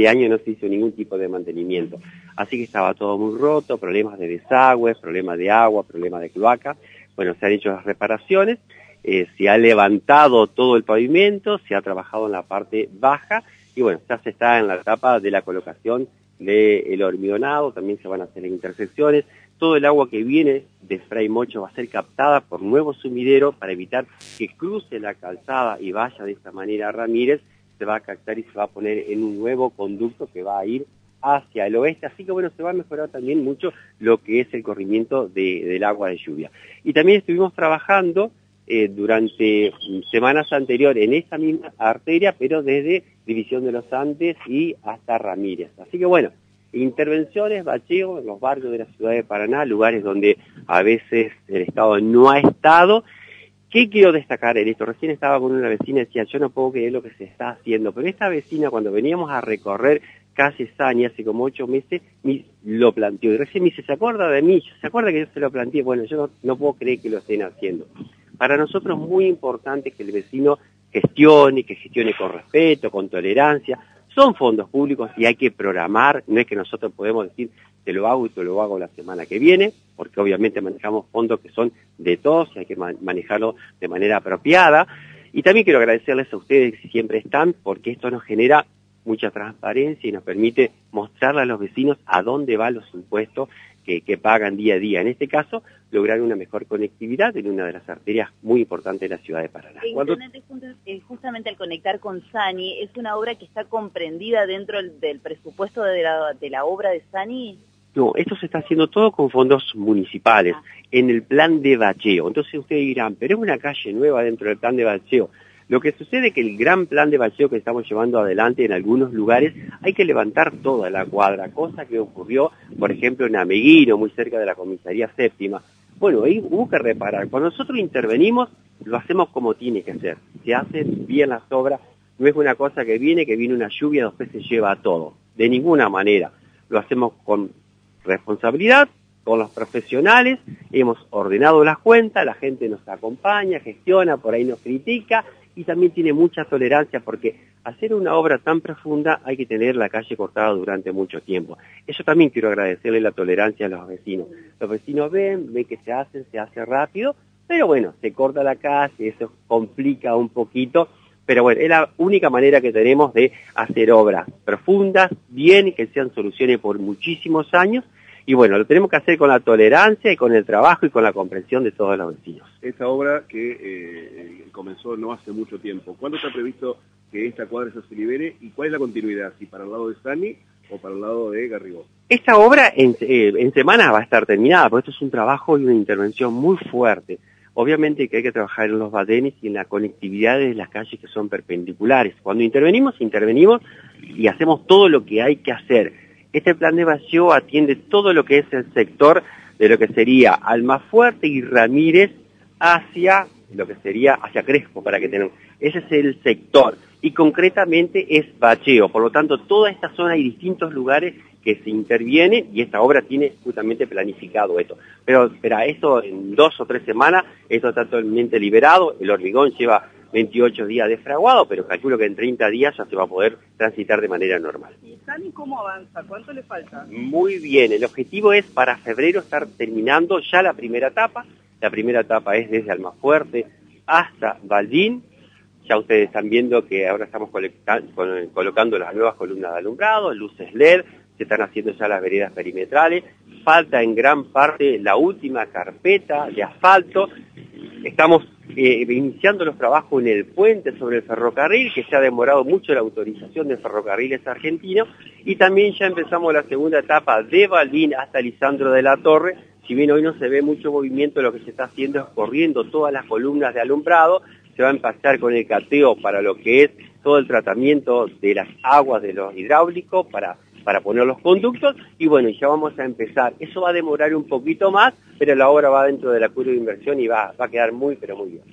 20 años no se hizo ningún tipo de mantenimiento. Así que estaba todo muy roto, problemas de desagües, problemas de agua, problemas de cloaca. Bueno, se han hecho las reparaciones, eh, se ha levantado todo el pavimento, se ha trabajado en la parte baja y bueno, ya se está en la etapa de la colocación del hormigonado, también se van a hacer intersecciones, todo el agua que viene de Fray Mocho va a ser captada por nuevos sumideros para evitar que cruce la calzada y vaya de esta manera a Ramírez, se va a captar y se va a poner en un nuevo conducto que va a ir hacia el oeste, así que bueno, se va a mejorar también mucho lo que es el corrimiento del agua de lluvia. Y también estuvimos trabajando eh, durante semanas anteriores en esa misma arteria, pero desde División de los Andes y hasta Ramírez. Así que bueno, intervenciones, bacheo en los barrios de la ciudad de Paraná, lugares donde a veces el Estado no ha estado. ¿Qué quiero destacar en esto? Recién estaba con una vecina y decía, yo no puedo creer lo que se está haciendo, pero esta vecina cuando veníamos a recorrer casi Sani hace como ocho meses, lo planteó. Y recién me dice, ¿se acuerda de mí? ¿Se acuerda que yo se lo planteé? Bueno, yo no puedo creer que lo estén haciendo. Para nosotros es muy importante que el vecino gestione, que gestione con respeto, con tolerancia. Son fondos públicos y hay que programar, no es que nosotros podemos decir te lo hago y te lo hago la semana que viene, porque obviamente manejamos fondos que son de todos y hay que manejarlo de manera apropiada. Y también quiero agradecerles a ustedes que siempre están, porque esto nos genera mucha transparencia y nos permite mostrarle a los vecinos a dónde van los impuestos que, pagan día a día. En este caso, lograr una mejor conectividad en una de las arterias muy importantes de la ciudad de Paraná. Eh, justamente al conectar con Sani, ¿es una obra que está comprendida dentro del, presupuesto de la, de la, obra de Sani? No, esto se está haciendo todo con fondos municipales, ah. en el plan de bacheo. Entonces ustedes dirán, pero es una calle nueva dentro del plan de bacheo. Lo que sucede es que el gran plan de bacheo que estamos llevando adelante en algunos lugares hay que levantar toda la cuadra, cosa que ocurrió, por ejemplo, en Ameguino, muy cerca de la comisaría séptima. Bueno, ahí hubo que reparar. Cuando nosotros intervenimos, lo hacemos como tiene que ser. Se hacen bien las obras, no es una cosa que viene, que viene una lluvia, después se lleva todo. De ninguna manera. Lo hacemos con responsabilidad, con los profesionales, hemos ordenado las cuentas, la gente nos acompaña, gestiona, por ahí nos critica, y también tiene mucha tolerancia porque hacer una obra tan profunda hay que tener la calle cortada durante mucho tiempo. Eso también quiero agradecerle la tolerancia a los vecinos. Los vecinos ven, ven que se hace, se hace rápido, pero bueno, se corta la calle, eso complica un poquito, pero bueno, es la única manera que tenemos de hacer obras profundas, bien, que sean soluciones por muchísimos años, y bueno, lo tenemos que hacer con la tolerancia y con el trabajo y con la comprensión de todos los vecinos. Esta obra que eh, comenzó no hace mucho tiempo, ¿cuándo está previsto que esta cuadra se libere y cuál es la continuidad? ¿Si para el lado de Sani o para el lado de Garrigó? Esta obra en, eh, en semana va a estar terminada, porque esto es un trabajo y una intervención muy fuerte. Obviamente que hay que trabajar en los badenes y en la conectividad de las calles que son perpendiculares. Cuando intervenimos, intervenimos y hacemos todo lo que hay que hacer este plan de vacío atiende todo lo que es el sector de lo que sería Almafuerte y Ramírez hacia lo que sería hacia Crespo, para que tengan. Ese es el sector. Y concretamente es bacheo. Por lo tanto, toda esta zona hay distintos lugares que se intervienen y esta obra tiene justamente planificado esto. Pero espera, eso en dos o tres semanas, esto está totalmente liberado, el hormigón lleva 28 días de fraguado, pero calculo que en 30 días ya se va a poder transitar de manera normal. ¿Y Sani cómo avanza? ¿Cuánto le falta? Muy bien, el objetivo es para febrero estar terminando ya la primera etapa. La primera etapa es desde Almafuerte hasta Baldín. Ya ustedes están viendo que ahora estamos colocando las nuevas columnas de alumbrado, luces LED, se están haciendo ya las veredas perimetrales. Falta en gran parte la última carpeta de asfalto. Estamos eh, iniciando los trabajos en el puente sobre el ferrocarril, que se ha demorado mucho la autorización de ferrocarriles argentinos, y también ya empezamos la segunda etapa de Balbín hasta Lisandro de la Torre, si bien hoy no se ve mucho movimiento, lo que se está haciendo es corriendo todas las columnas de alumbrado, se va a empezar con el cateo para lo que es todo el tratamiento de las aguas de los hidráulicos, para para poner los conductos y bueno, ya vamos a empezar. Eso va a demorar un poquito más, pero la obra va dentro de la curva de inversión y va, va a quedar muy, pero muy bien.